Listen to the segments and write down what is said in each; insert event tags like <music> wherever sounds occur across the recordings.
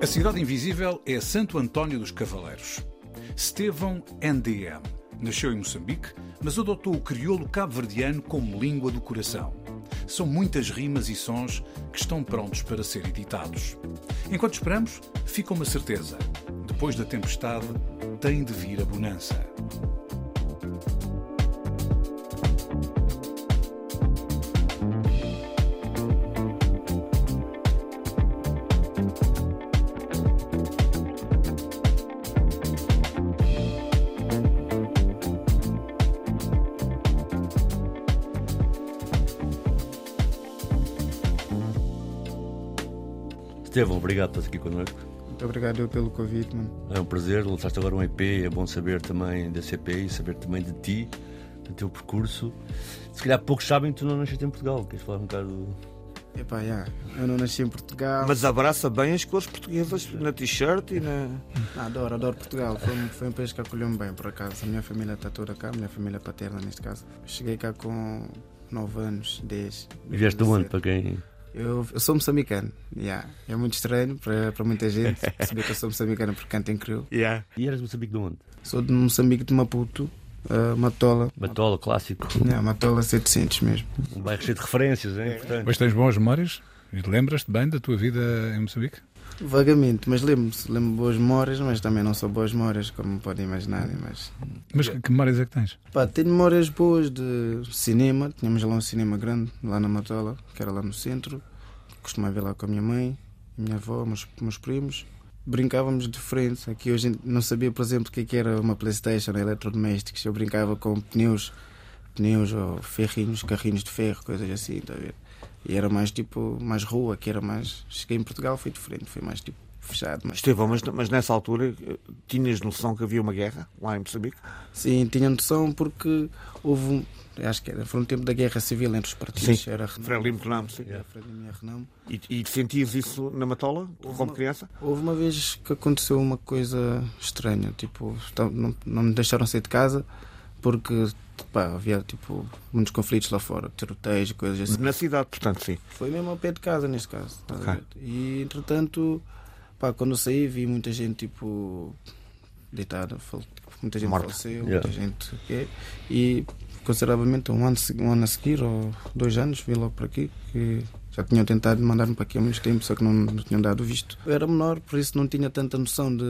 A Cidade Invisível é Santo António dos Cavaleiros. Estevão NDM nasceu em Moçambique, mas adotou o crioulo cabo-verdiano como língua do coração. São muitas rimas e sons que estão prontos para ser editados. Enquanto esperamos, fica uma certeza: depois da tempestade, tem de vir a bonança. Estevão, obrigado por estar aqui connosco. Muito obrigado pelo convite, mano. É um prazer, lançaste agora um EP, é bom saber também desse EP e saber também de ti, do teu percurso. Se calhar poucos sabem que tu não nasceste em Portugal, queres falar um bocado. Epá, yeah. eu não nasci em Portugal. Mas abraça bem as cores portuguesas na t-shirt e na. Ah, adoro, adoro Portugal. Foi, um- foi um país que acolheu-me bem, por acaso. A minha família está toda cá, a minha família paterna, neste caso. Cheguei cá com 9 anos, 10. E vieste de onde, 17. para quem. Eu, eu sou moçambicano. Yeah. É muito estranho para, para muita gente perceber que eu sou moçambicano porque canto em crioulo. Yeah. E eras de Moçambique de onde? Sou de Moçambique, de Maputo, uh, Matola. Batola, clássico. Yeah, Matola 700 mesmo. Um bairro cheio de referências, é importante. Mas tens boas memórias? E Lembras-te bem da tua vida em Moçambique? Vagamente, mas lembro-me, lembro boas memórias, mas também não são boas memórias, como podem imaginar. Mas Mas que memórias é que tens? Pá, tenho memórias boas de cinema. Tínhamos lá um cinema grande, lá na Matola, que era lá no centro. Costumava ir lá com a minha mãe, minha avó, meus, meus primos. Brincávamos de frente. Aqui hoje não sabia, por exemplo, o que, é que era uma Playstation, eletrodomésticos. Eu brincava com pneus, pneus ou ferrinhos, carrinhos de ferro, coisas assim, está a ver? E era mais tipo, mais rua, que era mais... Cheguei em Portugal, foi diferente, foi mais tipo fechado. Mas Estevão, mas, mas nessa altura eh, tinhas noção que havia uma guerra lá em Moçambique? Sim, tinha noção porque houve um. Acho que era, foi um tempo da guerra civil entre os partidos. Sim. Era. Frelimo Renamo, sim. Era Frelimo e Renamo. E, e sentias isso na Matola, como uma- criança? Houve uma vez que aconteceu uma coisa estranha. Tipo, não, não me deixaram sair de casa porque pá, havia tipo, muitos conflitos lá fora, tiroteios e coisas assim. Na cidade, portanto, sim. Foi mesmo ao pé de casa, neste caso. estás a Ok. ver? E entretanto, pá, quando eu saí, vi muita gente tipo deitada, fal- muita gente Morta. faleceu, Yeah. muita gente. E consideravelmente um ano, um ano a seguir, ou dois anos, vi logo por aqui que já tinham tentado mandar-me para aqui há muito tempo, só que não, não tinham dado visto. Eu era menor, por isso não tinha tanta noção de,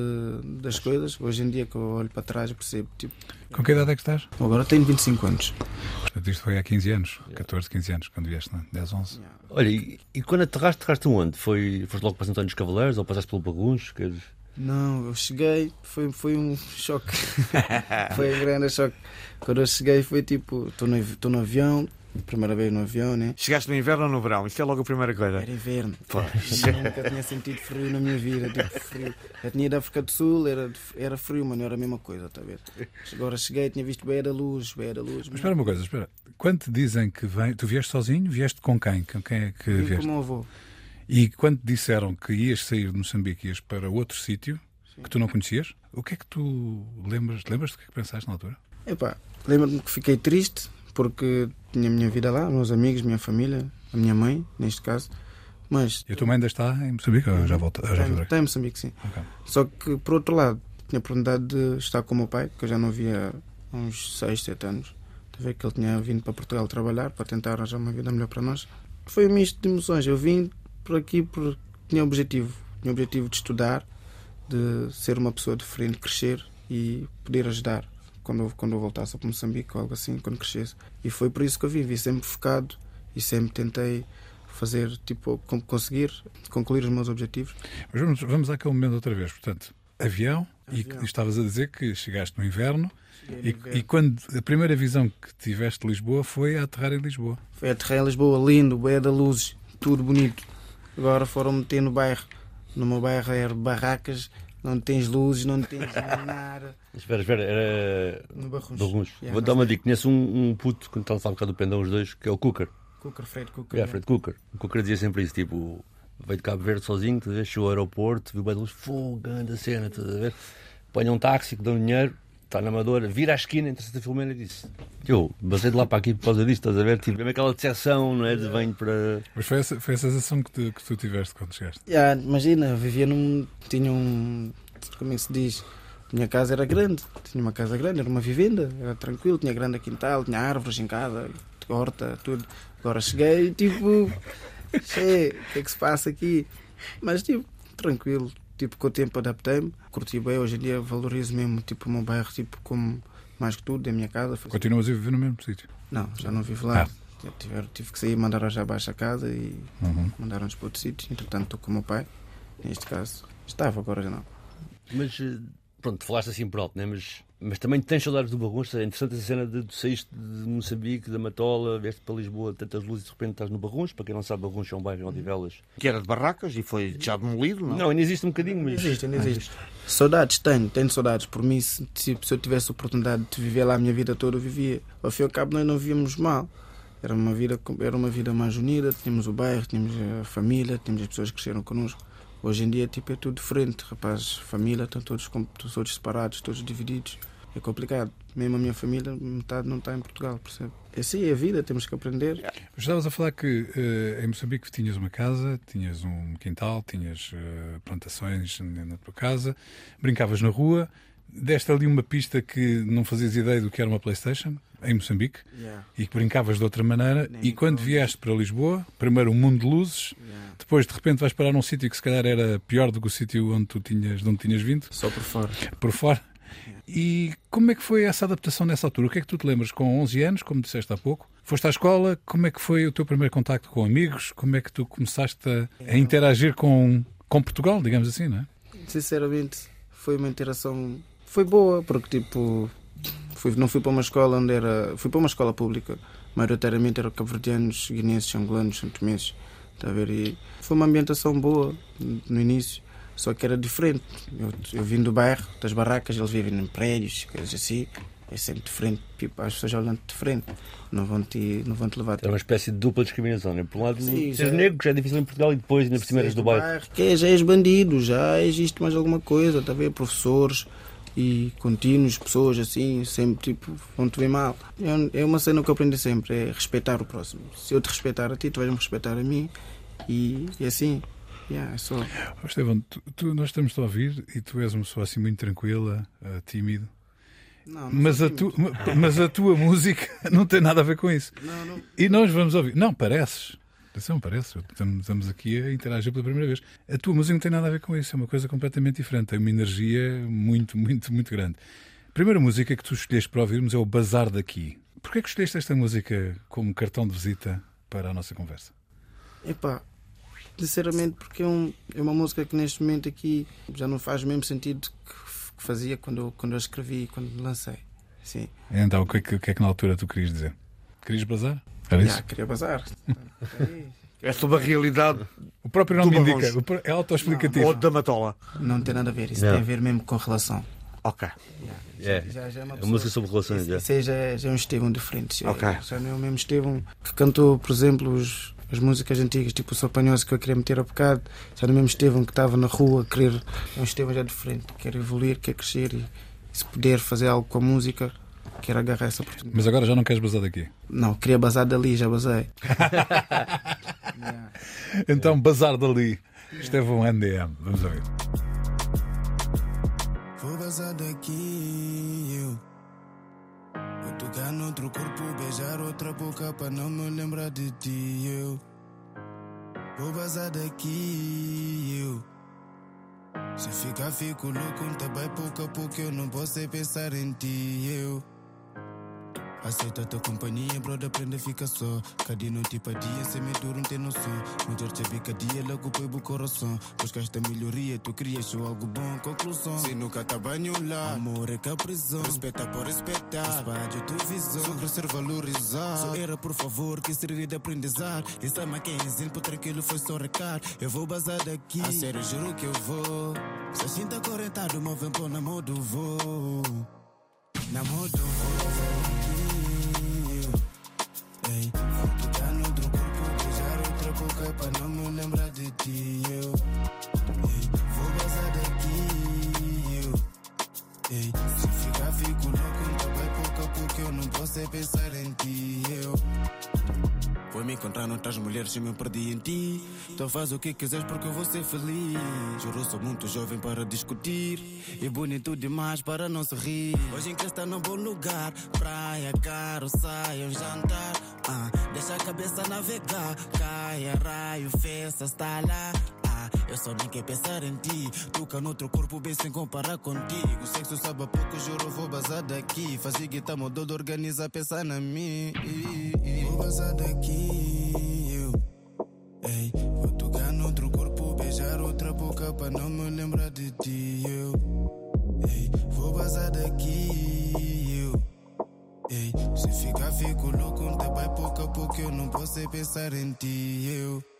das coisas. Hoje em dia, que eu olho para trás, percebo. Tipo, Com que idade é que estás? agora tenho 25 anos. Portanto, isto foi há 15 anos, 14, 15 anos, quando vieste, não é? 10, 11. Olha, e, e quando aterraste, aterraste onde? Foi, foste logo para Santo António dos Cavaleiros ou passaste pelo Bagunço? Queres... Não, eu cheguei, foi, foi um choque. <laughs> foi um grande choque. Quando eu cheguei foi tipo, estou no, estou no avião, primeira vez no avião, né? Chegaste no inverno ou no verão? Isso é logo a primeira coisa. Era inverno. Pois. <laughs> Eu nunca tinha sentido frio na minha vida, tipo frio. Eu tinha ido à África do Sul, era, era frio, mas não era a mesma coisa, tá a ver? Agora cheguei, tinha visto bem da luz, bem da luz. Mas espera uma coisa, espera. Quando te dizem que vem, tu vieste sozinho, vieste com quem? Com quem é que Vim com o vieste? meu avô. E quando te disseram que ias sair de Moçambique e ias para outro sítio que tu não conhecias, o que é que tu lembras? Lembras do que é que pensaste na altura? Epá, lembro-me que fiquei triste porque tinha a minha vida lá, meus amigos, minha família, a minha mãe, neste caso. Mas E a tua mãe ainda está em Moçambique ou já volta? Já Está está em Moçambique, sim. Ok. Só que, por outro lado, tinha a oportunidade de estar com o meu pai, que eu já não via há uns 6, 7 anos. De ver que ele tinha vindo para Portugal trabalhar, para tentar arranjar uma vida melhor para nós. Foi um misto de emoções. Eu vim por aqui porque tinha objetivo. Tinha o objetivo de estudar, de ser uma pessoa diferente, crescer e poder ajudar quando eu, quando eu voltasse para Moçambique ou algo assim, quando crescesse. E foi por isso que eu. Vim sempre focado e sempre tentei fazer, tipo, conseguir concluir os meus objetivos. Mas vamos, vamos àquele momento outra vez. Portanto, avião, e Avião. que estavas a dizer que chegaste no inverno. E, e quando a primeira visão que tiveste de Lisboa foi a aterrar em Lisboa. Foi aterrar em Lisboa, lindo, bué da luzes, tudo bonito. Agora foram meter no bairro. No meu bairro era barracas, não tens luzes, não tens nada. <laughs> Espera, espera, era. No Barruncho. Barruncho. Yeah, Vou dar uma dica. Conheço um, um puto, quando estava a falar um bocado do pendão, os dois, que é o Cooker. Cooker, Fred Cooker. Yeah, Fred Cooker. O Cooker dizia sempre isso: tipo, veio de Cabo Verde sozinho, a chegou ao aeroporto, viu de luz, fogo, grande cena, estás a ver? Apanha um táxi que dá um dinheiro, está na Amadora, vira à esquina, entra-se a filmar e disse: Eu, basei de lá para aqui por causa disto, estás a ver? Tipo, mesmo aquela decepção, não é? De venho para. Mas foi essa, foi a sensação que tu, que tu tiveste quando chegaste. Yeah, imagina, eu vivia num. Tinha um. Como é que se diz? Minha casa era grande, tinha uma casa grande, era uma vivenda, era tranquilo, tinha grande quintal, tinha árvores em casa, horta, tudo. Agora cheguei e tipo. <laughs> Che, o que é que se passa aqui? Mas tipo, tranquilo, tipo, com o tempo adaptei-me, curti bem, hoje em dia valorizo mesmo tipo, o meu bairro, tipo, como mais que tudo, é a minha casa. Continuas a viver no mesmo sítio. Não, já não vivo lá. Ah. Tive, tive que sair, mandaram já abaixo a casa e Uhum. mandaram-nos para outro sítio. Entretanto, estou com o meu pai, neste caso. Estava, agora já não. Mas, eh, pronto, falaste assim por alto, né? Mas, mas também tens saudades do Barruncho. É interessante essa cena de tu saíste de Moçambique, da Matola, vieste para Lisboa, tantas luzes e de repente estás no Barruncho. Para quem não sabe, Barruncho é um bairro em Odivelas. Que era de barracas e foi já demolido, não? Não, ainda existe um bocadinho, mas. Existe, ainda existe. Saudades tenho, tenho saudades. Por mim, se, se se eu tivesse a oportunidade de viver lá a minha vida toda, eu vivia. Ao fim e ao cabo, nós não vivíamos mal. Era uma vida, era uma vida mais unida, tínhamos o bairro, tínhamos a família, tínhamos as pessoas que cresceram connosco. Hoje em dia, tipo, é tudo diferente. Rapazes, família, estão todos, todos separados, todos divididos. É complicado. Mesmo a minha família, metade não está em Portugal, percebe? É assim, é a vida, temos que aprender. Mas Estavas a falar que eh, em Moçambique tinhas uma casa, tinhas um quintal, tinhas eh, plantações na tua casa, brincavas na rua, deste ali uma pista que não fazias ideia do que era uma Playstation, em Moçambique, e que brincavas de outra maneira, Nem e quando vieste para Lisboa, primeiro um mundo de luzes, Yeah. depois de repente vais parar num sítio que se calhar era pior do que o sítio onde tu tinhas, de onde tinhas vindo, Só por fora. por fora. E como é que foi essa adaptação nessa altura? O que é que tu te lembras com 11 anos, como disseste há pouco? Foste à escola, como é que foi o teu primeiro contacto com amigos? Como é que tu começaste a, a interagir com, com Portugal, digamos assim, não é? Sinceramente, foi uma interação. Foi boa, porque tipo. Fui, não fui para uma escola onde era. Fui para uma escola pública. Maioritariamente eram cabo-verdianos, guineenses, angolanos, santomenses. Está a ver? E foi uma ambientação boa no início. Só que era diferente. Eu, eu vim do bairro, das barracas, eles vivem em prédios, coisas assim. É sempre diferente. Tipo, as pessoas olham diferente. Não vão te, não vão te levar. Era uma espécie de dupla discriminação, né? Por um lado, Sim, seres já- negro, que já é difícil em Portugal, e depois, ainda por cima, eras do bairro. Que é, já és bandido, já existe mais alguma coisa, está a ver? Professores e contínuos, pessoas assim, sempre tipo, vão te ver mal. É, é uma cena que eu aprendi sempre, é respeitar o próximo. Se eu te respeitar a ti, tu vais me respeitar a mim e, e assim, yeah, é só. Ó, Estevão, tu, tu- nós estamos a ouvir e tu és uma pessoa assim muito tranquila, eh, tímido, Não, não mas a, tu, <laughs> mas a tua música <laughs> não tem nada a ver com isso. Não. E nós vamos ouvir. Não, pareces. Atenção, parece. Estamos, estamos aqui a interagir pela primeira vez. A tua música não tem nada a ver com isso. É uma coisa completamente diferente. Tem uma energia muito, muito, muito grande. A primeira música que tu escolheste para ouvirmos é o Bazar daqui. Porquê que escolheste esta música como cartão de visita para a nossa conversa? Epá, sinceramente, porque é, um, é uma música que neste momento aqui já não faz o mesmo sentido que, que fazia quando, eu- quando eu escrevi, quando lancei. Sim. Então, o que, é que, o que é que na altura tu querias dizer? Querias bazar? Era isso? Já, queria bazar. É sobre a realidade O próprio nome indica. É autoexplicativo. ou da Matola. Não tem nada a ver, isso Não. tem a ver mesmo com relação. Ok. É, Já, já é uma a pessoa- música sobre relações. Isso, é. isso já, é- já é um Estevão diferente. Já, Ok. já não é o mesmo Estevão que cantou, por exemplo, os- as músicas antigas, tipo o Sou Apanhoso que eu queria meter a bocado. Já não é o mesmo Estevão que estava na rua a querer. É um Estevão já diferente, quer evoluir, quer crescer e, se puder fazer algo com a música, quer agarrar essa oportunidade. Mas agora já não queres bazar daqui. Não, queria bazar dali, já basei. <laughs> Então, bazar dali. Estevão NDM. Vamos ouvir. Vou vazar daqui, eu. Vou tocar noutro corpo, beijar outra boca para não me lembrar de ti, eu. Vou vazar daqui, eu. Se ficar, fico louco, também pouco a pouco eu não posso é pensar em ti, eu. Aceita a tua companhia, brother, aprende a ficar só. Cada noite para dia, sem me duro, não tem noção. No dia de cada dia, logo põe o coração. Buscaste a melhoria, tu crias só algo bom, conclusão. Se nunca tá banho lá, amor é que a prisão. Respeita por respeitar, espalha a tua visão. Só crescer valorizar. Só era por favor que servir de aprendizado. E sabe quem é exemplo, tranquilo, foi só recado. Eu vou bazar daqui, a sério, juro que eu vou. Se sinta correntado, move pôr na modo voo. Na modo voo. Ei, vou tocar no outro corpo, beijar outra boca pra não me lembrar de ti. Eu, ei, vou bazar daqui. Eu, ei, se ficar, fico louco, então vai pouco pouco. Eu não posso é pensar em ti. Eu, foi me encontrar noutras mulheres e me perdi em ti. Então faz o que quiseres porque eu vou ser feliz. Juro, sou muito jovem para discutir. E bonito demais para não se rir. Hoje em que está num bom lugar. Praia, caro, saia, um jantar. Ah, deixa a cabeça navegar. Caia, raio, festa, está lá. Ah, eu só nem quero pensar em ti. Toca no outro corpo bem sem comparar contigo. Sexo sabe a pouco, juro, vou bazar daqui. Fazer guitarra mudou de organizar, pensar na mim. Vou bazar daqui, Ei, vou tocar no outro corpo, beijar outra boca pra não me lembrar de ti, eu. Ei, vou bazar daqui, eu. Ei, se ficar, fico louco, então vai pouco a pouco, eu não posso pensar em ti, eu.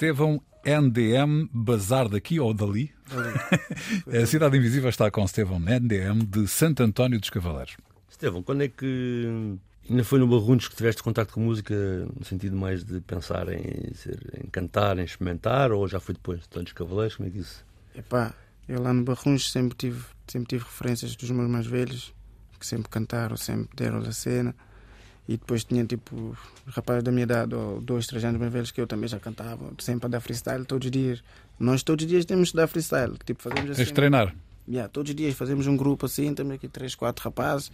Estevão NDM, bazar daqui ou dali? <laughs> a Cidade Invisível está com Estevão NDM de Santo António dos Cavaleiros. Estevão, quando é que ainda foi no Barruntos que tiveste contato com música no sentido mais de pensar em, ser, em cantar, em experimentar, ou já foi depois? António dos Cavaleiros, como é que isso? Epá, eu lá no Barrunhos sempre tive, sempre tive referências dos meus mais velhos, que sempre cantaram, sempre deram a cena. E depois tinha tipo rapazes da minha idade, ou dois, três anos mais velhos que eu também já cantava, sempre a dar freestyle todos os dias. Nós todos os dias temos que dar freestyle, tipo fazemos assim. Tens de treinar. Yeah, todos os dias fazemos um grupo assim, temos aqui três, quatro rapazes.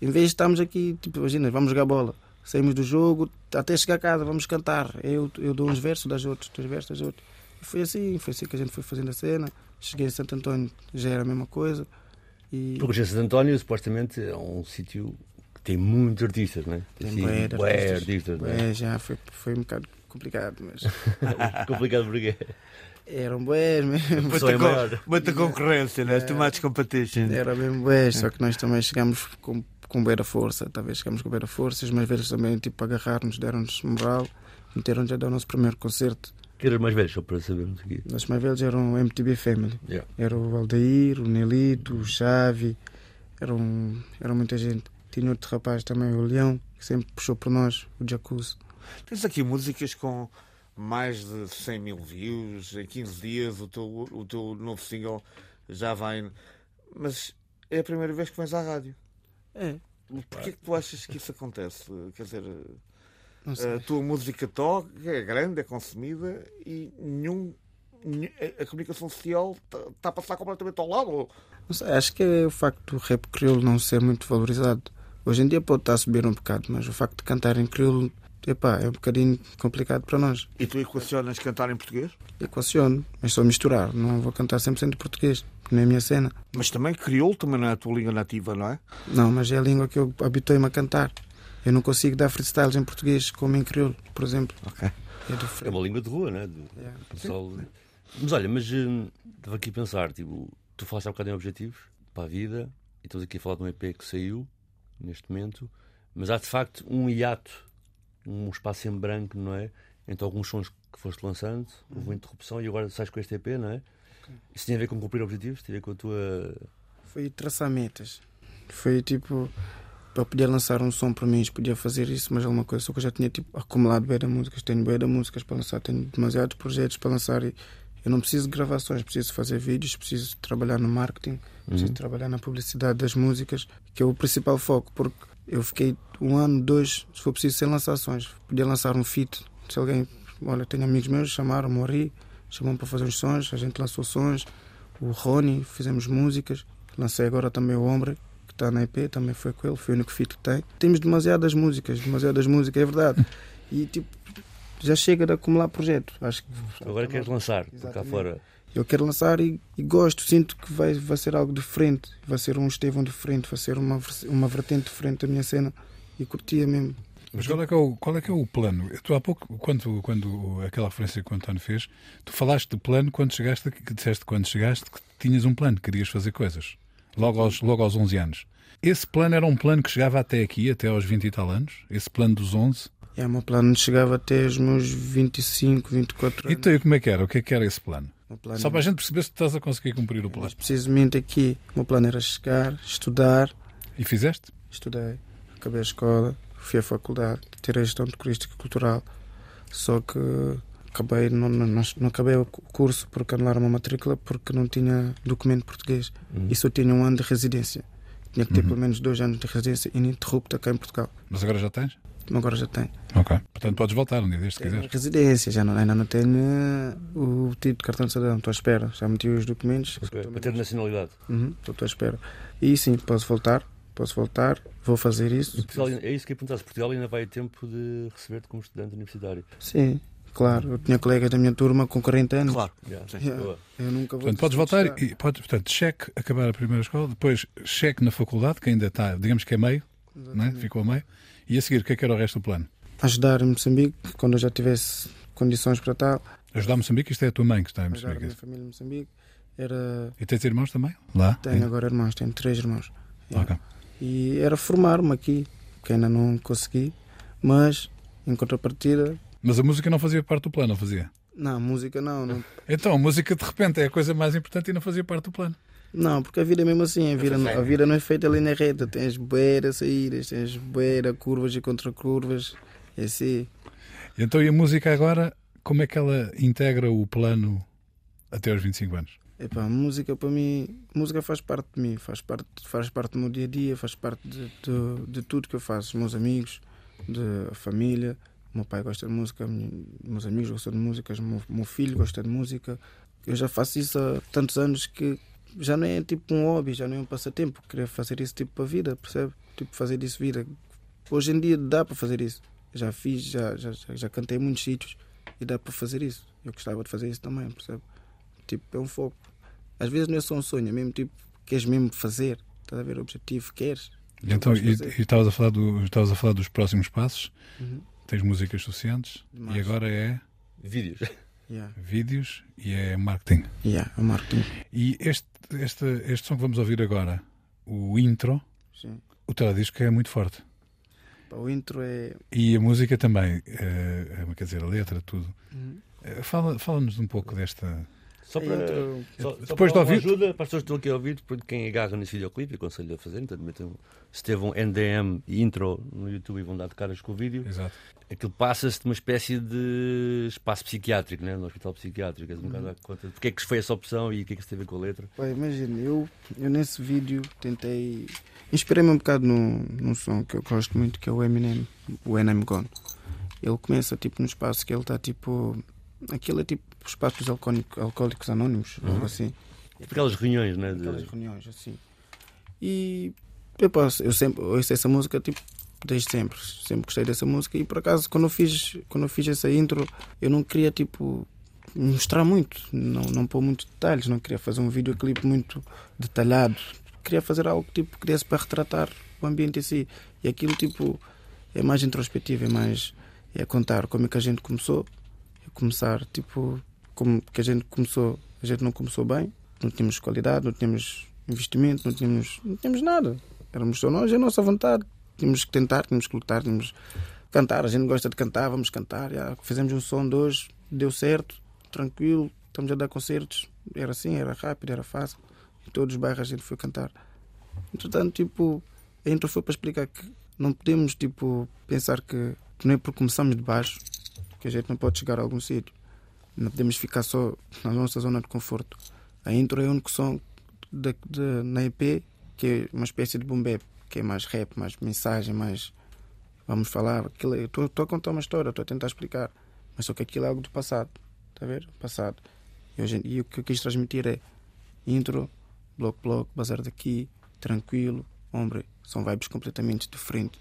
Em vez de estarmos aqui, tipo, imagina, vamos jogar bola, saímos do jogo, até chegar a casa, vamos cantar. Eu, eu dou uns versos das outras, dois versos das outras. E foi assim, foi assim que a gente foi fazendo a cena. Cheguei a Santo António, já era a mesma coisa. E Porque o Santo António supostamente é um sítio tem muitos artistas, não é? tem assim, bué artistas. artistas, não é? É, já foi, foi um bocado complicado, mas <laughs> Complicado porque eram bués mesmo. Só é maior. Muita concorrência, né? Too much competition. Era mesmo bués, só que nós também chegamos com, com beira força, talvez chegamos com beira força. Os mais velhos também, tipo, agarraram-nos, deram-nos moral, meteram-nos a dar o nosso primeiro concerto. Que eras mais velho, só para sabermos aqui. Os mais velhos eram o MTB Family. Yeah. Era o Aldair, o Nelito, o Xavi, eram, era muita gente. Tinha outro rapaz também, o Leão, que sempre puxou por nós, o Jacuzzi. Tens aqui músicas com mais de 100 mil views. Em 15 dias o teu, o teu novo single já vai. Mas é a primeira vez que vens à rádio. É, Porquê que tu achas que isso acontece? Quer dizer, a tua música toca, é grande, é consumida e nenhum. a- comunicação social está a passar completamente ao lado. Não sei, acho que é o facto do rap crioulo não ser muito valorizado. Hoje em dia pode estar a subir um bocado, mas o facto de cantar em crioulo epá, é um bocadinho complicado para nós. E tu equacionas cantar em português? Equaciono, mas só misturar. Não vou cantar 100% português, porque não é a minha cena. Mas também crioulo também não é a tua língua nativa, não é? Não, mas é a língua que eu habituei-me a cantar. Eu não consigo dar freestyles em português como em crioulo, por exemplo. Ok. É É uma língua de rua, não é? Do- Yeah. pessoal. Mas olha, mas hum, estava aqui a pensar, tipo, tu falaste há bocado em objetivos para a vida e estamos aqui a falar de um EP que saiu neste momento, mas há de facto um hiato, um espaço em branco, não é? Entre alguns sons que foste lançando, houve uma interrupção e agora sais com este EP, não é? Isso tem a ver com cumprir objetivos? Tem a ver com a tua. Foi traçar metas. Foi tipo para poder lançar um som para mim, podia fazer isso, mas alguma coisa, só que eu já tinha tipo acumulado bem de músicas, tenho bem de músicas para lançar, tenho demasiados projetos para lançar e eu não preciso de gravações, preciso fazer vídeos, preciso trabalhar no marketing, preciso Uhum. trabalhar na publicidade das músicas, que é o principal foco, porque eu fiquei um ano, dois, se for preciso, sem lançar sons. Podia lançar um feat, se alguém, olha, tenho amigos meus, chamaram, morri, chamam para fazer uns sons, a gente lançou sons, o Rony, fizemos músicas, lancei agora também o Ombre, que está na EP, também foi com ele, foi o único feat que tem. Temos demasiadas músicas, demasiadas músicas, é verdade. <laughs> E tipo, já chega de acumular projeto. Acho que Agora queres lançar, por cá fora. Eu quero lançar e, e gosto, sinto que vai, vai ser algo diferente, vai ser um Estevão diferente, vai ser uma, uma vertente diferente da minha cena e curtia mesmo. Mas qual é, que é o, qual é que é o plano? Tu há pouco, quando, quando aquela referência que o António fez, tu falaste de plano quando chegaste, que disseste quando chegaste que tinhas um plano, que querias fazer coisas, logo aos, logo aos 11 anos. Esse plano era um plano que chegava até aqui, até aos 20 e tal anos? Esse plano dos 11? E o meu plano chegava até os meus 25, 24 anos. Então, e como é que era? O que é que era esse plano? Plano Só para a gente perceber se estás a conseguir cumprir o plano. Mas precisamente aqui, o meu plano era chegar, estudar, E fizeste? estudei, acabei a escola, fui à faculdade, tirei gestão de turística e cultural, só que acabei, não, não, não, acabei o curso porque anularam uma matrícula porque não tinha documento português Uhum. e só tinha um ano de residência. Tinha que ter Uhum. pelo menos dois anos de residência ininterrupta cá em Portugal. Mas agora já tens? Agora já tenho. Ok. Portanto, podes voltar um dia se quiseres. residência, já não, ainda não tenho eh, o título de cartão de cidadão. Estou à espera. Já meti os documentos. Ok, Para ter nacionalidade. Uhum, Estou à espera. E sim, posso voltar. Posso voltar. Vou fazer isso. Portugal, é isso que. Se Portugal ainda vai a tempo de receber-te como estudante universitário. Sim, claro. Eu tinha colegas da minha turma com 40 anos. Claro. Yeah. Yeah. Boa. Eu nunca vou Portanto, podes voltar e podes, portanto, cheque, acabar a primeira escola, depois cheque na faculdade, que ainda está, digamos que é meio, não é? Ficou a meio, e a seguir, o que é que era o resto do plano? Ajudar Moçambique, quando eu já tivesse condições para tal. Ajudar Moçambique, isto é a tua mãe que está em Ajudar a minha Moçambique. família em Moçambique. Era... E tens irmãos também? Lá? Tenho agora irmãos, tenho três irmãos. Yeah. Ok. E era formar-me aqui, que ainda não consegui, mas em contrapartida, Mas a música não fazia parte do plano, não fazia? não, música não, não, Então, a música de repente é a coisa mais importante e não fazia parte do plano. Não, porque a vida é mesmo assim, a vida, não- a vida não é feita ali na reta, tens beira saídas, tens beira, curvas e contra-curvas, é assim. Então, e a música agora, como é que ela integra o plano até aos 25 anos? Epá, música para mim, música faz parte de mim, faz parte, faz parte do meu dia a dia, faz parte de, de, de tudo que eu faço, os meus amigos, de família. O meu pai gosta de música, meus amigos gostam de música, o meu, meu filho gosta de música. Eu já faço isso há tantos anos que já não é tipo um hobby, já não é um passatempo. Queria fazer isso tipo para a vida, percebe? Tipo, fazer isso vida. Hoje em dia dá para fazer isso. Já fiz, já, já, já, já cantei em muitos sítios e dá para fazer isso. Eu gostava de fazer isso também, percebe? Tipo, é um foco. Às vezes não é só um sonho, é mesmo tipo, queres mesmo fazer. Estás a ver o objetivo, queres. E então, e, estavas, a falar do, a falar dos próximos passos, Uhum. tens músicas suficientes, Demais. e agora é Vídeos. Yeah. vídeos e é marketing. Yeah, é marketing. E este, este, este som que vamos ouvir agora, o intro, Sim. o teledisco é muito forte. O intro é. E a música também, eh, quer dizer, a letra, tudo. Uhum. Eh, Fala- Fala-nos um pouco desta. Só para, intro- só, só Depois para de ouvir- ajuda para as pessoas que estão aqui a ouvir, porque quem agarra nesse videoclipe, aconselho a fazer, então metam Estevão NDM e intro no YouTube e vão dar de caras com o vídeo. Exato. Aquilo passa-se de uma espécie de espaço psiquiátrico, né? no hospital psiquiátrico. És um bocado a conta de porque é que foi essa opção e o que é que a ver com a letra. Imagina, eu, eu nesse vídeo tentei. Inspirei-me um bocado num, num som que eu gosto muito, que é o Eminem, o Eminem Gone. Ele começa tipo no espaço que ele está tipo. Aquilo é tipo o espaço dos alcoólicos, alcoólicos anónimos, Uhum. algo assim. Aquelas reuniões, né? de- Aquelas reuniões assim. E eu posso, eu sempre ouço essa música tipo desde sempre. Sempre gostei dessa música e por acaso quando eu fiz, quando eu fiz essa intro, eu não queria tipo mostrar muito, não, não pôr muitos detalhes, não queria fazer um videoclipe muito detalhado. Queria fazer algo que tipo, queria para retratar o ambiente em si. E aquilo tipo é mais introspectivo, é mais é contar como é que a gente começou, é começar tipo como que a gente começou, a gente não começou bem, não tínhamos qualidade, não tínhamos investimento, não tínhamos, não tínhamos nada. Éramos só nós e a nossa vontade. Tínhamos que tentar, tínhamos que lutar, tínhamos que cantar. A gente gosta de cantar, vamos cantar. Já. Fizemos um som de hoje, deu certo, tranquilo, estamos a dar concertos. Era assim, era rápido, era fácil. Em todos os bairros a gente foi cantar. Entretanto, tipo, a intro foi para explicar que não podemos, tipo, pensar que, que não é porque começamos de baixo que a gente não pode chegar a algum sítio. Não podemos ficar só na nossa zona de conforto. A intro é o único som de, de, na EP que é uma espécie de boom bap, que é mais rap, mais mensagem, mais. Vamos falar. Estou a contar uma história, estou a tentar explicar. Mas só que aquilo é algo do passado. Está a ver? Passado. E, hoje, e o que eu quis transmitir é intro, bloco, bloco, bazar daqui, tranquilo, homem. São vibes completamente diferentes.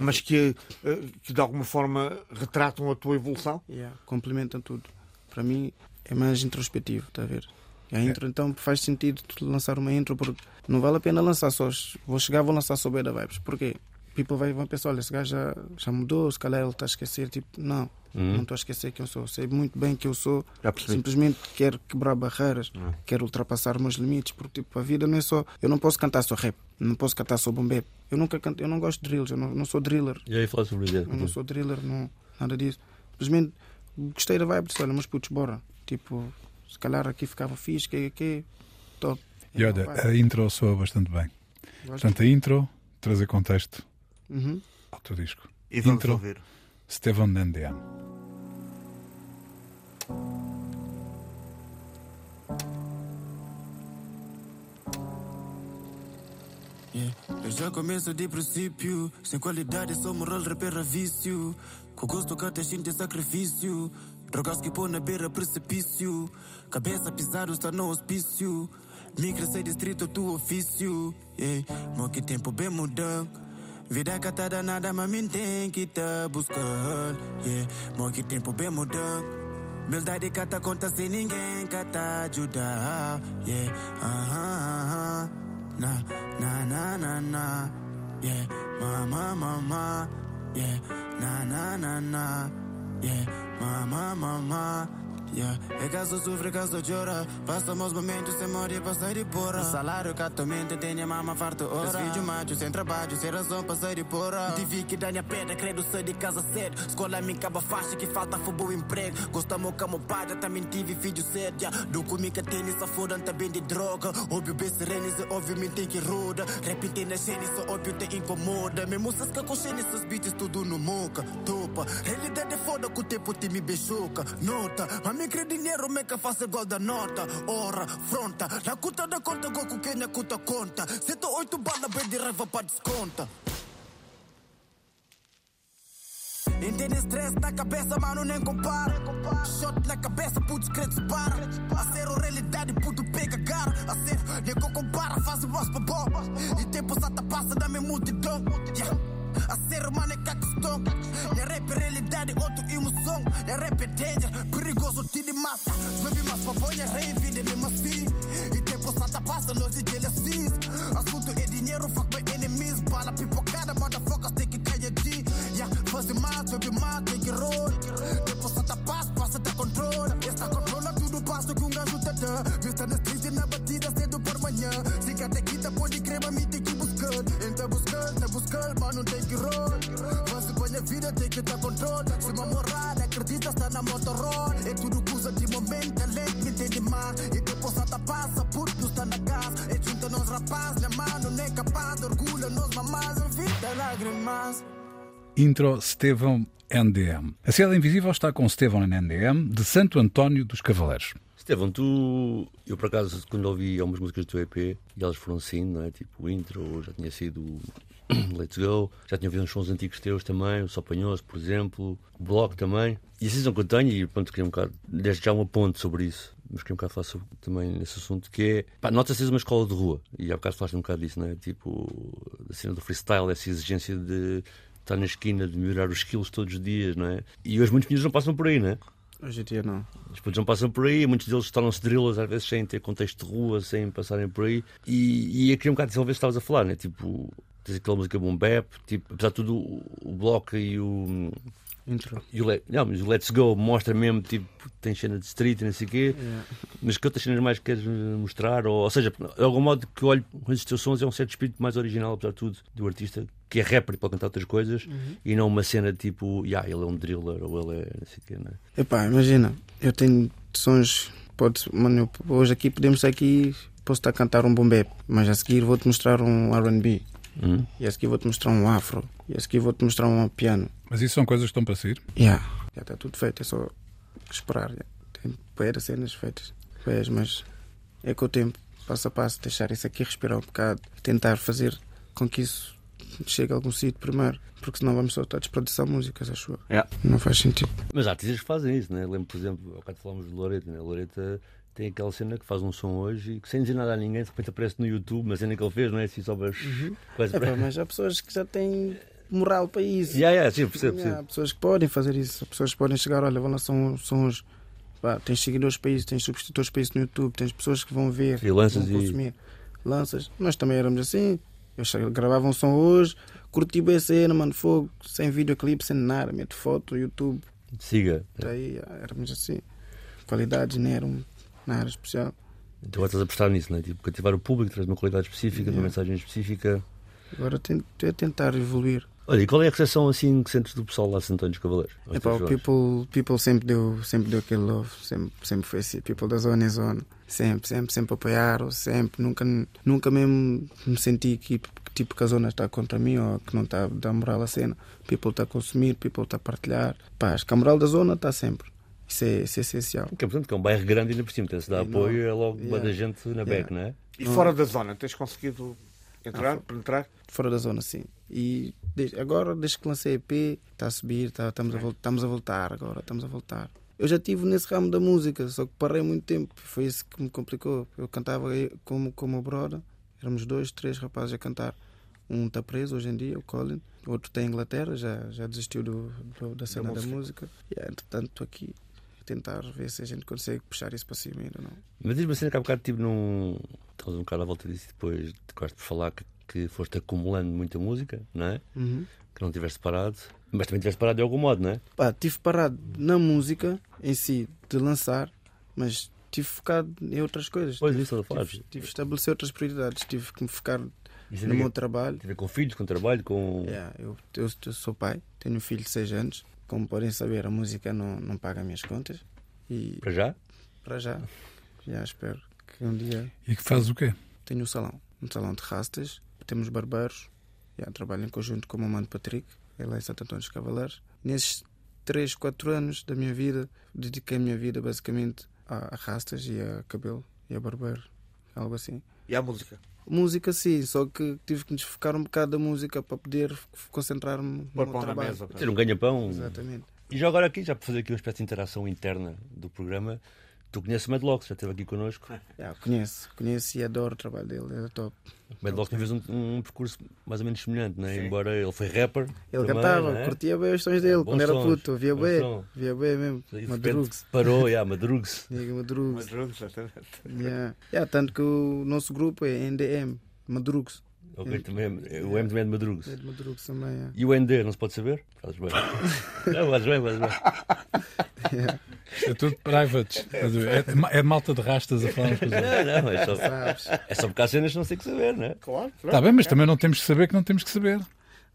Mas que, eh, que de alguma forma retratam a tua evolução? Yeah, complementam tudo. Para mim é mais introspectivo, está a ver? E a intro, é. então, faz sentido lançar uma intro, porque não vale a pena lançar só. Vou chegar, vou lançar só da Vibes. Porquê? People vai, vão pensar: olha, esse gajo já, já mudou, se calhar ele está a esquecer. Tipo, não, uhum. não estou a esquecer quem eu sou. Sei muito bem que eu sou. Simplesmente quero quebrar barreiras, uhum. quero ultrapassar os meus limites, porque tipo, a vida não é só. Eu não posso cantar só rap, não posso cantar só bombé. Eu nunca canto, eu não gosto de drills, eu não, não sou driller. E aí falar sobre isso? Eu não sou driller, não, nada disso. Simplesmente gostei da vibe, disse: olha, meus putos, bora. Tipo, se calhar aqui ficava fixe, que, que, top. E olha, a intro soa bastante bem. Portanto, a intro, trazer contexto uhum. teu disco. E vamos intro, ouvir. Stefan. Yeah. Eu já começo de princípio, sem qualidade, sou moral, rapper vício. Com gosto que até sinto sacrifício. Drogas que põe na beira precipício. Cabeça pisada está no hospício. Migra sem distrito do ofício. Yeah. Mo que tempo bem mudando. Vida catada nada, mas me tem que tá buscando. Yeah. Mo que tempo bem mudando. Beldade cata conta sem ninguém cata ajudar. Yeah. Uh -huh, uh -huh. Na, na, na, na, na. Yeah. Mama, mama. Yeah. Na, na, na, na. Yeah. Mama, mama. Yeah. É caso sofre, caso chora. Passamos momentos sem morrer, passar de porra. O salário que atualmente tenho mama farto hora Filho macho, sem trabalho, sem razão, passar de porra. Tive que dar minha pedra, credo, sair de casa cedo. Escola me acaba faixa, que falta foi bom emprego. Gostamos como pai, também tive filho cedo yeah. Do comigo tênis, só foda, também de droga. Óbvio, bem serenes, óbvio, me tem que roda Rap tem na cena, só óbvio, te incomoda. Mesmo se com cena, esses beats, tudo no moca. Topa, realidade é foda, com o tempo te me beijoca Nota, mas me crê dinheiro, me que faça igual da nota. Ora, fronta. Na conta da conta, Goku Kenya conta conta. Sento oito balas, bem de raiva pra desconta. Entende estresse na cabeça, mano, nem compara. Shot na cabeça, putz, credo, para. A ser realidade, puto, pega cara. A ser, nem compara, faz o boss pra bom. E tempo sata passa da minha multidão. Yeah. A ser humano é cacostão. Minha rap é realidade, outro emoção. Minha rap é danger, perigoso, te de massa. Bebe mais pra banha, rei, vida mesmo assim. E tempo santa passa, nós de jealousies. Assunto é dinheiro, fuck my enemies. Bala pipocada, motherfuckers, tem que cair de. Yeah, fazer mais, bebe mais, tem que roll. Tempo santa passa, passa da controle. Esta controla tá buscar, mano, tem que roll. Mas põe a vida, tem que dar controle. Se uma morada, acredita, está na motorroll. É tudo coisa de momento, é lento, me entende mal. E depois só passa, porque está na casa. É junta nós rapaz, né, mano, nem capaz. Orgulho, nós mamás, vida, lágrimas. Intro Estevão NDM. A Cidade Invisível está com Estevão NDM, de Santo António dos Cavaleiros. Estevão, tu. Eu por acaso, quando ouvi algumas músicas do teu EP, e elas foram assim, não é? Tipo, o intro, já tinha sido <clears throat> Let's Go, já tinha ouvido uns sons antigos teus também, o Sopanhoso, por exemplo, o Bloco também. E a sensação que eu tenho, e pronto, queria um bocado, desde já um ponto sobre isso, mas queria um bocado falar sobre, também nesse assunto, que é, pá, nota-se uma escola de rua, e há bocado falaste um bocado disso, não é? Tipo, a cena do freestyle, essa exigência de estar na esquina, de melhorar os skills todos os dias, não é? E hoje muitos meninos não passam por aí, não é? Hoje em dia não. Os putos não passam por aí, muitos deles tornam-se drillers às vezes sem ter contexto de rua, sem passarem por aí. E, e aqui um bocado desenvolver estavas a falar, né? Tipo, tens aquela música boom bap, tipo, apesar de tudo o, bloco e o. Intro. E o, não, mas o Let's Go mostra mesmo, tipo, tem cena de street e não sei o quê, yeah. mas que outras cenas mais queres mostrar? Ou, ou seja, de algum modo que olho com esses teus sons é um certo espírito mais original, apesar de tudo, do artista, que é rapper e pode cantar outras coisas, uhum. e não uma cena tipo, yeah, ele é um driller ou ele é não sei o quê, não é? Epá, imagina, eu tenho sons, pode, mano, hoje aqui podemos estar aqui posso estar a cantar um bombé, mas a seguir vou-te mostrar um RB. Hum? E a seguir vou-te mostrar um afro. E a seguir vou-te mostrar um piano. Mas isso são coisas que estão para sair. Yeah. Já está tudo feito, é só esperar. já. Tem poeira cenas feitas. Pois, mas é com o tempo, passo a passo, deixar isso aqui respirar um bocado, tentar fazer com que isso chegue a algum sítio primeiro, porque senão vamos só estar a desperdiçar músicas, acho eu. Yeah. Não faz sentido. Mas há artistas que fazem isso, né? Lembro, por exemplo, ao bocado falámos de Loreta, né? Loreta tem aquela cena que faz um som hoje e que sem dizer nada a ninguém, de repente aparece no YouTube, uma cena que ele fez, não é? Assim só para. Quase É, para. mas há pessoas que já têm moral para isso. Yeah, yeah, sim, percebo, Yeah, percebo. Há pessoas que podem fazer isso. Há pessoas que podem chegar, olha, vão lançar um som hoje. Pá, tens seguidores para isso, tens subscritores para isso no YouTube, tens pessoas que vão ver, E lanças vão e- consumir. Lanças. Nós também éramos assim. Eu gravava um som hoje, curti bem a cena, mano, fogo, sem videoclipe, sem nada, meto foto, YouTube, Siga. tá aí, éramos assim. Qualidades nem eram nada especial. Tu agora estás a apostar nisso, não é? Tipo, cativar o público, traz uma qualidade específica, uma Yeah. mensagem específica. Agora tento é tentar evoluir. Olha, e qual é a recepção assim que sentes do pessoal lá de Santo Antônio dos Cavaleiros? Epá, o people, people sempre, deu, sempre deu aquele love, sempre, sempre foi assim. People da zona em zona, sempre, sempre, sempre apoiaram, sempre. Nunca, nunca mesmo me senti que, tipo que a zona está contra mim ou que não está a dar moral à cena. People está a consumir, people está a partilhar. Pá, acho que a moral da zona está sempre. Isso é, isso é essencial. Que é, portanto, que é um bairro grande ainda por cima, tem-se dá E não- apoio, é logo uma Yeah. da gente na Yeah. beca, não é? E fora da zona, tens conseguido entrar, penetrar? Fora da zona, sim. E desde- agora, desde que lancei a EP, está a subir, tá, estamos, a, estamos a voltar agora, estamos a voltar. Eu já estive nesse ramo da música, só que parei muito tempo. Foi isso que me complicou. Eu cantava como, como o brother, éramos dois, três rapazes a cantar. Um está preso hoje em dia, o Colin. Outro está em Inglaterra, já, já desistiu do, do- da cena da música. música. E, entretanto, estou aqui tentar ver se a gente consegue puxar isso para cima ainda não. Mas diz-me assim, que há bocado tive num. Estamos um bocado à volta disso e depois de falar que, que foste acumulando muita música, não é? Uhum. Que não tiveste parado, mas também tiveste parado de algum modo, não é? Pá, tive parado na música em si, de lançar, mas tive focado em outras coisas. Pois tive, isso, eu falo. tive, tive estabelecer outras prioridades, tive que me focar Isso no a meu trabalho. ver com filhos, com trabalho, com. Yeah, eu, eu, eu sou pai, tenho um filho de 6 anos. Como podem saber, a música não, não paga as minhas contas. E Para já? para já, já espero que um dia E que fazes o quê? tenho um salão. Um salão de rastas, temos barbeiros. Já, trabalho em conjunto com o meu mano Patrick, ele é em Santo Antônio dos Cavaleiros. Nesses 3, 4 anos da minha vida, dediquei a minha vida basicamente a, a rastas e a cabelo e a barbeiro, algo assim. E a música? Música sim, só que tive que desfocar um bocado da música para poder concentrar-me no pão na trabalho. mesa. Ter um ganha-pão. Exatamente. E já agora aqui, já para fazer aqui uma espécie de interação interna do programa, tu conheces o Madlock, já esteve aqui connosco. Já, conheço, conheço e adoro o trabalho dele, é top. O Madlock fez um, um percurso mais ou menos semelhante, né? embora ele foi rapper. Ele também, cantava, né? curtia bem os sons dele quando era sons, puto, via bem, via bem mesmo. Madrugs. parou, yeah, Madrugs. <laughs> Diga Madrugs. Juntos, exatamente. Yeah. Yeah, tanto que o nosso grupo é NDM, Madrugs. Ok, também, é- o M também é de Madrugs. É de Madrugs também. yeah. E o ND, não se pode saber? Fazes bem. <laughs> não, fazes bem, fazes bem. É tudo private. É, é malta de rastas a falar umas. Não, não, é só, é só porque há cenas que não sei que saber, não é? Claro. Está bem, mas também não temos que saber que não temos que saber.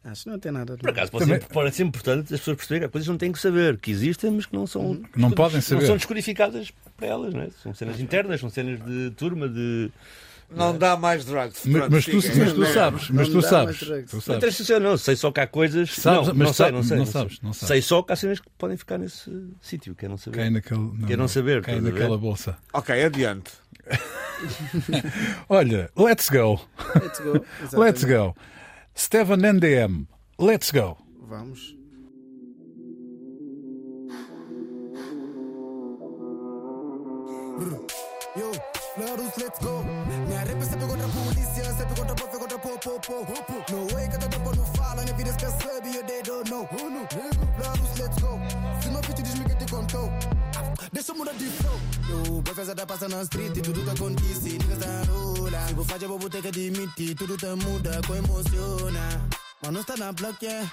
Acho que não tem nada de Por acaso, pode Também- ser, pode ser importante as pessoas perceberem que há coisas que não têm que saber, que existem, mas que não são. Não podem Não saber. são descodificadas para elas, não é? São cenas internas, são cenas de turma, de. Não dá mais drugs. Mas, Pronto, mas tu, mas tu sabes, mas tu sabes. Tu Não sabes. não, sei só que há coisas. Sabes, não, mas não sei, não sei. não sabes, não sabes. Sei só que há cenas que podem ficar nesse sítio, que é não saber. Cai naquele. Não, Quer não saber, Cai naquela bolsa. Ok, adiante. <laughs> Olha, let's go. Let's go. <laughs> Let's go. Steven NDM, let's go. Vamos. Yo, Larus, let's go. Minha rap é sempre contra a polícia, sempre contra a bofe, contra a po, po, po. No way, cada tempo não fala, minha vida se percebe e they don't know. Larus, let's go. Se meu filho diz-me que te contou. Deixa eu mudar de flow. Yo, boy, tá passando na street, tudo tá acontece, niggas tá rola. Se vou fazer, vou ter que admitir, tudo tá muda, com emociona. Mano, está na block, yeah.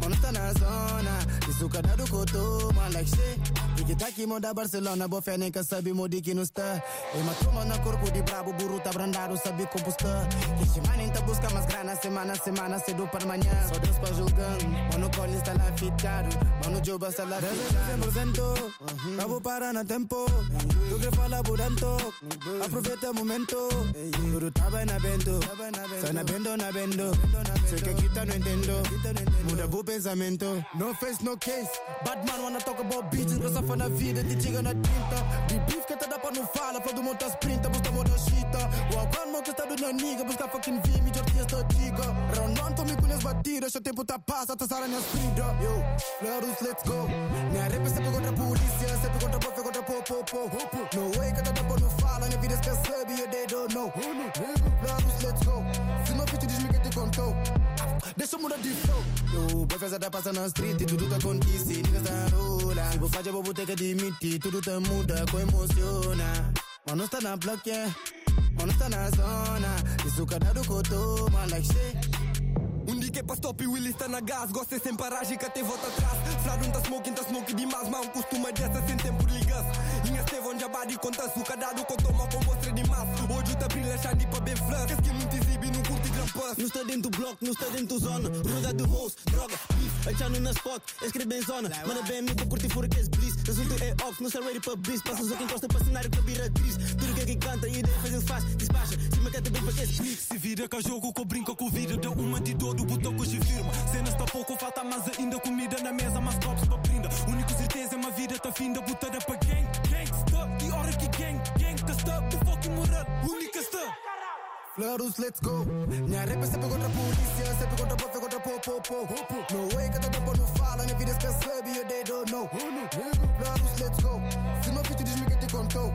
Mano, está na zona. Isso cada do que eu man, like shit. Tiki taki moda Barcelona, bofé nem que sabe modi que não está. E uma turma na corpo de brabo, burro tá brandado, sabe como está. Que chimana tá busca mais grana, semana, semana, cedo para manhã. Só Deus pra julgando, mano Collins está lá ficado, mano Joba está lá ficado. Cabo para na tempo, tu que fala por tanto, aproveita o momento. Tudo tá bem na bendo, sai na bendo, na bendo. Sei que aqui tá no entendo, muda o pensamento. No face, no case, bad man wanna talk about bitches, mas na vida, te chega na tinta. De beef que tá dá pra não fala, flow do monta sprinta, busca moda chita. O aguano que está do naniga, busca fucking vim, me jortias da diga. Ronan, tô me com as batidas, seu tempo tá passa, tá sara minhas frida. Yo, Flarus, let's go. Minha rap é sempre contra a polícia, sempre contra a prof, contra po, po, po. No way que tá dá pra não fala, minha vida esquece, e they don't know. Flarus, let's go. Se meu pitch diz-me que te contou. Deixa mudar de flow. Yo, boy fez a passa na street tudo tá acontece. Niggas tá rola. Se vou fazer, vou ter que admitir. Tudo tá muda, com emociona. Mano, está na block, yeah. Mano, está na zona. Isso cada do que eu toma, like shit. Um dia que é pra stop e o Willy está na gás Gosta sem paragem que até volta atrás Flávio tá smoking, tá smoking demais Mas um costuma dessa sem tempo ligas Inha Estevão já badi conta suca Dado com toma com mostra demais Hoje tá brilha shiny pra bem flash Que skill muito exibe não curte Não está dentro do bloco, não está dentro da zona Roda de host, droga, beef Achando na spot, escreve em zona. Manda bem amigo, curte fora que é bliss. Assunto é off, não ready pra bliss. Passa só quem gosta pra cenário que vira atriz. Tudo que é que canta e ideia faz ele faz Despacha, se me canta bem pra que é Se vira com jogo, que brinca com vida Deu uma de dor, Flarus, let's go. Minha rap sempre contra a polícia, sempre contra a contra po, po, po. No way que tá tempo não fala, minha vida esquece, e they don't know. Flarus, let's go. Se meu pitch diz-me que te contou.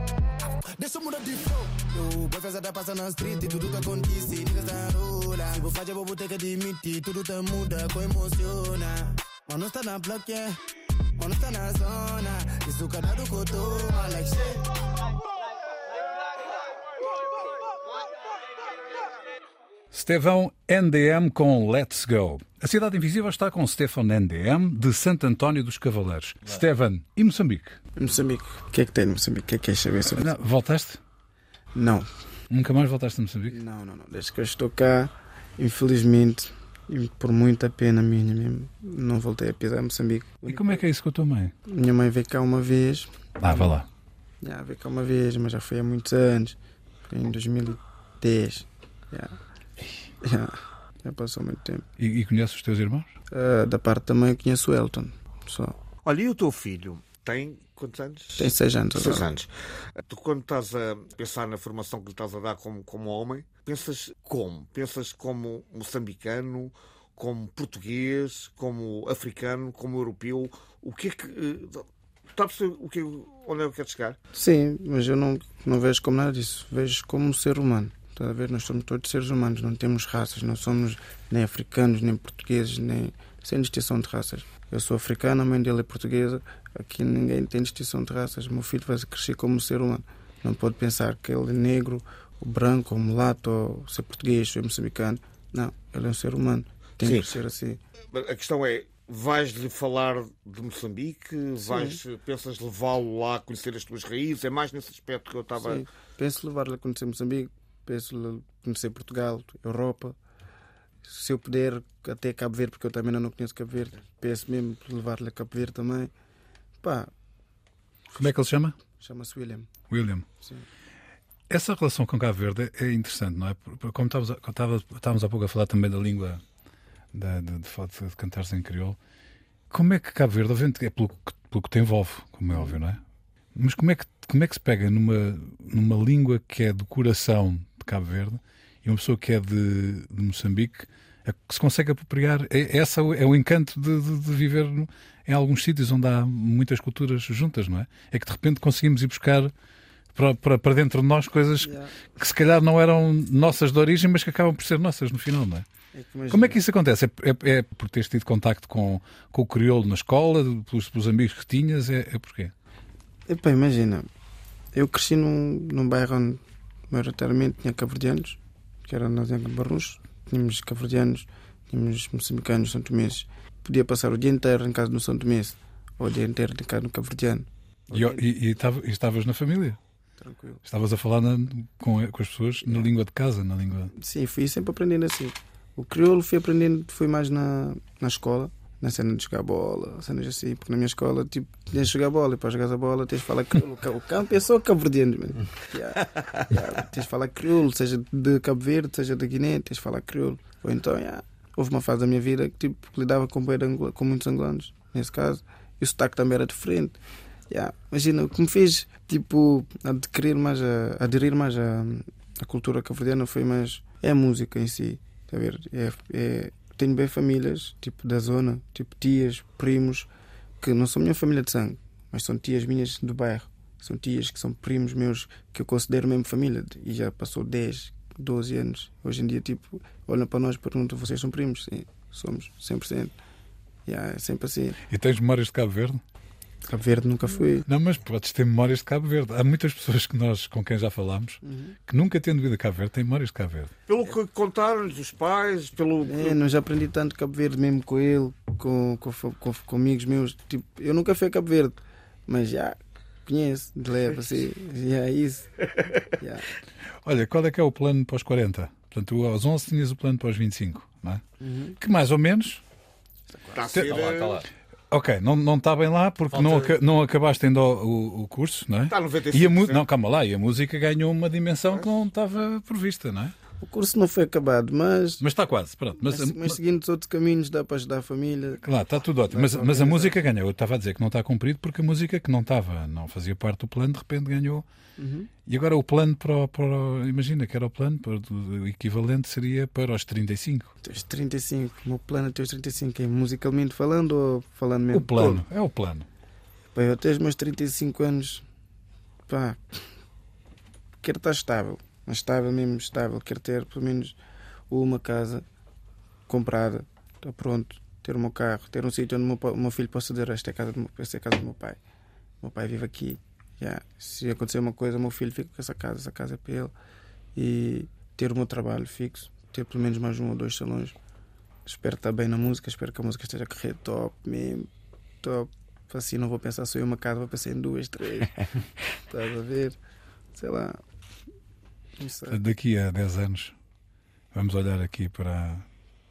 Deixa eu mudar de flow. Yo, boy fez a passa na street tudo tá acontece, niggas tá rola. Se vou fazer, vou ter que admitir, tudo tá muda, com emociona. Mano, está na block, yeah. Mano, está na zona. Isso cada do que eu like shit. Estevão NDM com Let's Go. A Cidade Invisível está com Stefan NDM de Santo António dos Cavaleiros. Stefan, e Moçambique? Moçambique, o que é que tem em Moçambique? O que é que queres saber sobre Não, voltaste? Não, Nunca mais voltaste a Moçambique? não, não, não. Desde que eu estou cá, infelizmente, e por muita pena minha mesmo, não voltei a pisar Moçambique. E como é que é isso com a tua mãe? Minha mãe veio cá uma vez, Ah, vá lá. já veio cá uma vez, mas já foi há muitos anos. Foi em 2010. Já, <laughs> já, já passou muito tempo. E, e conheces os teus irmãos? Ah, da parte da mãe eu conheço o Elton, só. Olha, e o teu filho tem quantos anos? Tem seis anos Seis anos. Tu, quando estás a pensar na formação que lhe estás a dar como, como homem, pensas como? Pensas como moçambicano, como português, como africano, como europeu? O que é que. eh, Está a perceber o que, onde é que queres chegar? Sim, mas eu não, não vejo como nada disso. Vejo como um ser humano. Está a ver? Nós somos todos seres humanos, não temos raças, não somos nem africanos, nem portugueses, nem sem distinção de raças. Eu sou africano, a mãe dele é portuguesa, aqui ninguém tem distinção de raças. Meu filho vai crescer como ser humano. Não pode pensar que ele é negro, ou branco, ou mulato, ou ser português, ou moçambicano. Não, ele é um ser humano. Tem Sim. que ser assim. A questão é. Vais-lhe falar de Moçambique? Vais, pensas levá-lo lá a conhecer as tuas raízes? É mais nesse aspecto que eu estava. Sim. Penso levar-lhe a conhecer Moçambique, penso conhecer Portugal, Europa. Se eu puder, até Cabo Verde, porque eu também não conheço Cabo Verde. Penso mesmo levar-lhe a Cabo Verde também. Pá, Como é que ele chama? chama-se William. William. Sim. Essa relação com Cabo Verde é interessante, não é? Como estávamos, estava- estávamos há pouco a falar também da língua da, de, de, de, de cantares em crioulo, como é que Cabo Verde, obviamente é pelo, que- pelo que te envolve, como é óbvio, não é? Mas como é que, como é que se pega numa, numa língua que é do coração Cabo Verde e uma pessoa que é de, de Moçambique, a que se consegue apropriar? É, essa é o encanto de, de- de viver no- em alguns sítios onde há muitas culturas juntas, não é? É que de repente conseguimos ir buscar para, para, para dentro de nós coisas que se calhar não eram nossas de origem, mas que acabam por ser nossas no final, não é? É Como é que isso acontece? É, é, é por teres tido contacto com, com o crioulo na escola, pelos, pelos amigos que tinhas? É, é porquê? Epá, imagina, eu cresci num, num bairro onde maioritariamente tinha cabo-verdianos, que era Zenga de Barros, tínhamos cabo-verdianos, tínhamos moçambicanos, são tomenses. Podia passar o dia inteiro em casa no São Tomé, ou o dia inteiro em casa no cabo-verdiano. E, e, e, e estavas na família? Tranquilo. Estavas a falar na- com, com as pessoas na língua de casa, na língua. Sim, fui sempre aprendendo assim. O crioulo fui aprendendo, fui mais na, na escola, na cena de jogar bola, cenas assim, porque na minha escola, tipo, tens de jogar bola e para jogar a bola tens de falar crioulo. O ca- O campo é só cabo-verdiano, mano. <laughs> Yeah, yeah, Tens de falar crioulo, seja de Cabo Verde, seja da Guiné, tens de falar crioulo. Ou então, yeah, houve uma fase da minha vida que tipo, lidava com, com muitos angolanos, nesse caso, e o sotaque também era diferente. Yeah, imagina, o que me fez tipo, adquirir mais a, aderir mais a cultura cabo-verdiana foi mais é a música em si. Tá a ver? É, é- tenho bem famílias, tipo da zona, tipo tias, primos, que não são minha família de sangue, mas são tias minhas do bairro. São tias que são primos meus que eu considero mesmo família. E já passou 10, 12 anos. Hoje em dia, tipo, olham para nós e perguntam: vocês são primos? Sim, somos, 100%. Yeah, é sempre assim. E tens memórias de Cabo Verde? Cabo Verde nunca fui. Não, mas podes ter memórias de Cabo Verde. Há muitas pessoas que nós, com quem já falámos, que nunca tendo vindo a Cabo Verde têm memórias de Cabo Verde. Pelo que contaram-lhes os pais, pelo. É, não já aprendi tanto Cabo Verde mesmo com ele, com, com, com, com amigos meus. Tipo, eu nunca fui a Cabo Verde, mas já conheço, de leve, assim. Já é isso. <laughs> Já. Olha, qual é que é o plano para os 40? Portanto, tu aos 11 tinhas o plano para os 25, não é? Que mais ou menos. Está a ser. Está lá, está lá. Ok, não, não está bem lá porque não, aca- não acabaste ainda o, o- o curso, não é? Está a 95%. E a não, calma lá, e a música ganhou uma dimensão que não estava prevista, não é? O curso não foi acabado, mas, Mas está quase, pronto. Mas, mas, mas seguindo os outros caminhos dá para ajudar a família. Claro, está tudo ótimo. Mas, mas a música ganhou. Eu estava a dizer que não está cumprido porque a música que não estava, não fazia parte do plano, de repente ganhou. E agora o plano para, para Imagina que era o plano, para, o equivalente seria para os 35. Teus 35, o meu plano é teus 35, é musicalmente falando ou falando mesmo? O plano, é o plano. Pá, eu até os meus 35 anos, pá, quero estar estável, mas estável mesmo, estável. Quero ter pelo menos uma casa comprada, está pronto, ter o meu carro, ter um sítio onde o meu, o meu filho possa dizer: Esta é a casa do meu, esta é a casa do meu pai. O meu pai vive aqui. Já, Se acontecer uma coisa, o meu filho fica com essa casa, essa casa é para ele. E ter o meu trabalho fixo, ter pelo menos mais um ou dois salões. Espero estar bem na música, espero que a música esteja a correr top mesmo, top. Assim não vou pensar só em uma casa, vou pensar em duas, três. <laughs> Estás a ver? Sei lá. Daqui a 10 anos, vamos olhar aqui para,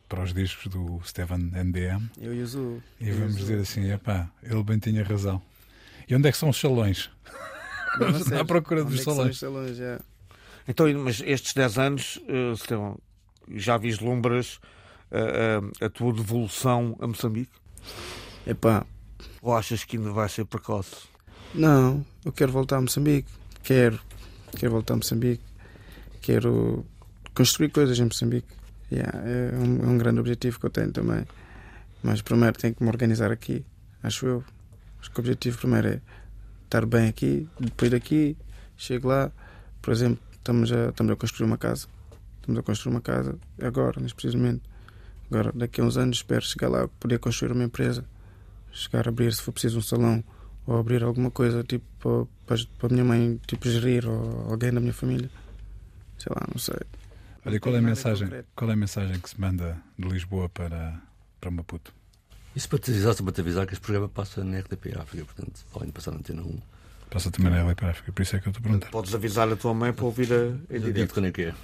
para os discos do Steven NDM Eu e o e vamos dizer assim: epá, ele bem tinha razão. E onde é que são os salões? Vamos <laughs> à procura onde dos é salões. os salões já. Então, mas estes 10 anos, Estevão, já vislumbras eh, eh, a tua devolução a Moçambique? Epá, Ou achas que ainda vai ser precoce? não, eu quero voltar a Moçambique. Quero. Quero voltar a Moçambique. Quero construir coisas em Moçambique. Yeah, é, um, é um grande objetivo que eu tenho também. Mas primeiro tenho que me organizar aqui, acho eu. Acho que o objetivo primeiro é estar bem aqui, depois daqui, chego lá, por exemplo, estamos a, estamos a construir uma casa. Estamos a construir uma casa agora, neste preciso momento. Agora, daqui a uns anos, espero chegar lá, poder construir uma empresa, chegar a abrir, se for preciso, um salão, ou abrir alguma coisa, tipo, para, para a minha mãe, tipo, gerir, ou alguém da minha família. Sei lá, não sei. Olha, qual é a mensagem, qual é a mensagem que se manda de Lisboa para, para Maputo? Isso para te avisar, só para te avisar que este programa passa na RTP África, portanto, além de passar na Antena 1, Passa também na LA para a África, por isso é que eu estou a perguntar. Podes avisar a tua mãe para ouvir a, digo direto. quando é que é.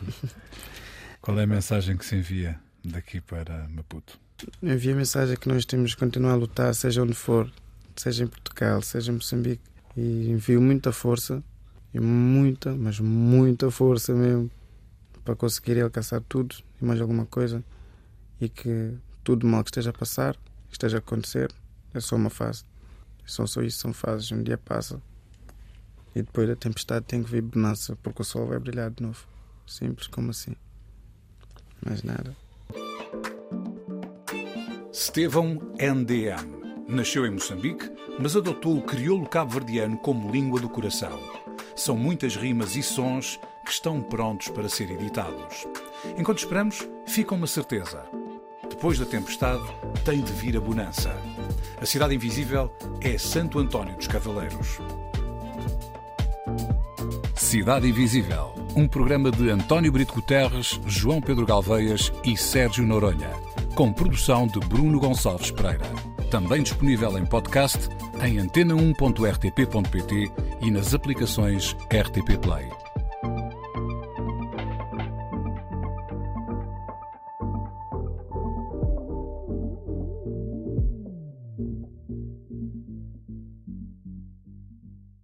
Qual é a mensagem que se envia daqui para Maputo? Envia a mensagem que nós temos que continuar a lutar, seja onde for, seja em Portugal, seja em Moçambique. E envio muita força, e muita, mas muita força mesmo, para conseguir alcançar tudo e mais alguma coisa. E que tudo mal que esteja a passar, esteja a acontecer, é só uma fase. São só isso, são fases. Um dia passa e depois da tempestade tem que vir bonança, porque o sol vai brilhar de novo. Simples como assim. Mais nada. Estevão NDM. Nasceu em Moçambique, mas adotou o crioulo cabo-verdiano como língua do coração. São muitas rimas e sons que estão prontos para ser editados. Enquanto esperamos, fica uma certeza. Depois da tempestade, tem de vir a bonança. A cidade invisível é Santo António dos Cavaleiros. Cidade Invisível, um programa de António Brito Guterres, João Pedro Galveias e Sérgio Noronha, com produção de Bruno Gonçalves Pereira. também disponível em podcast em antena1.rtp.pt e nas aplicações RTP Play.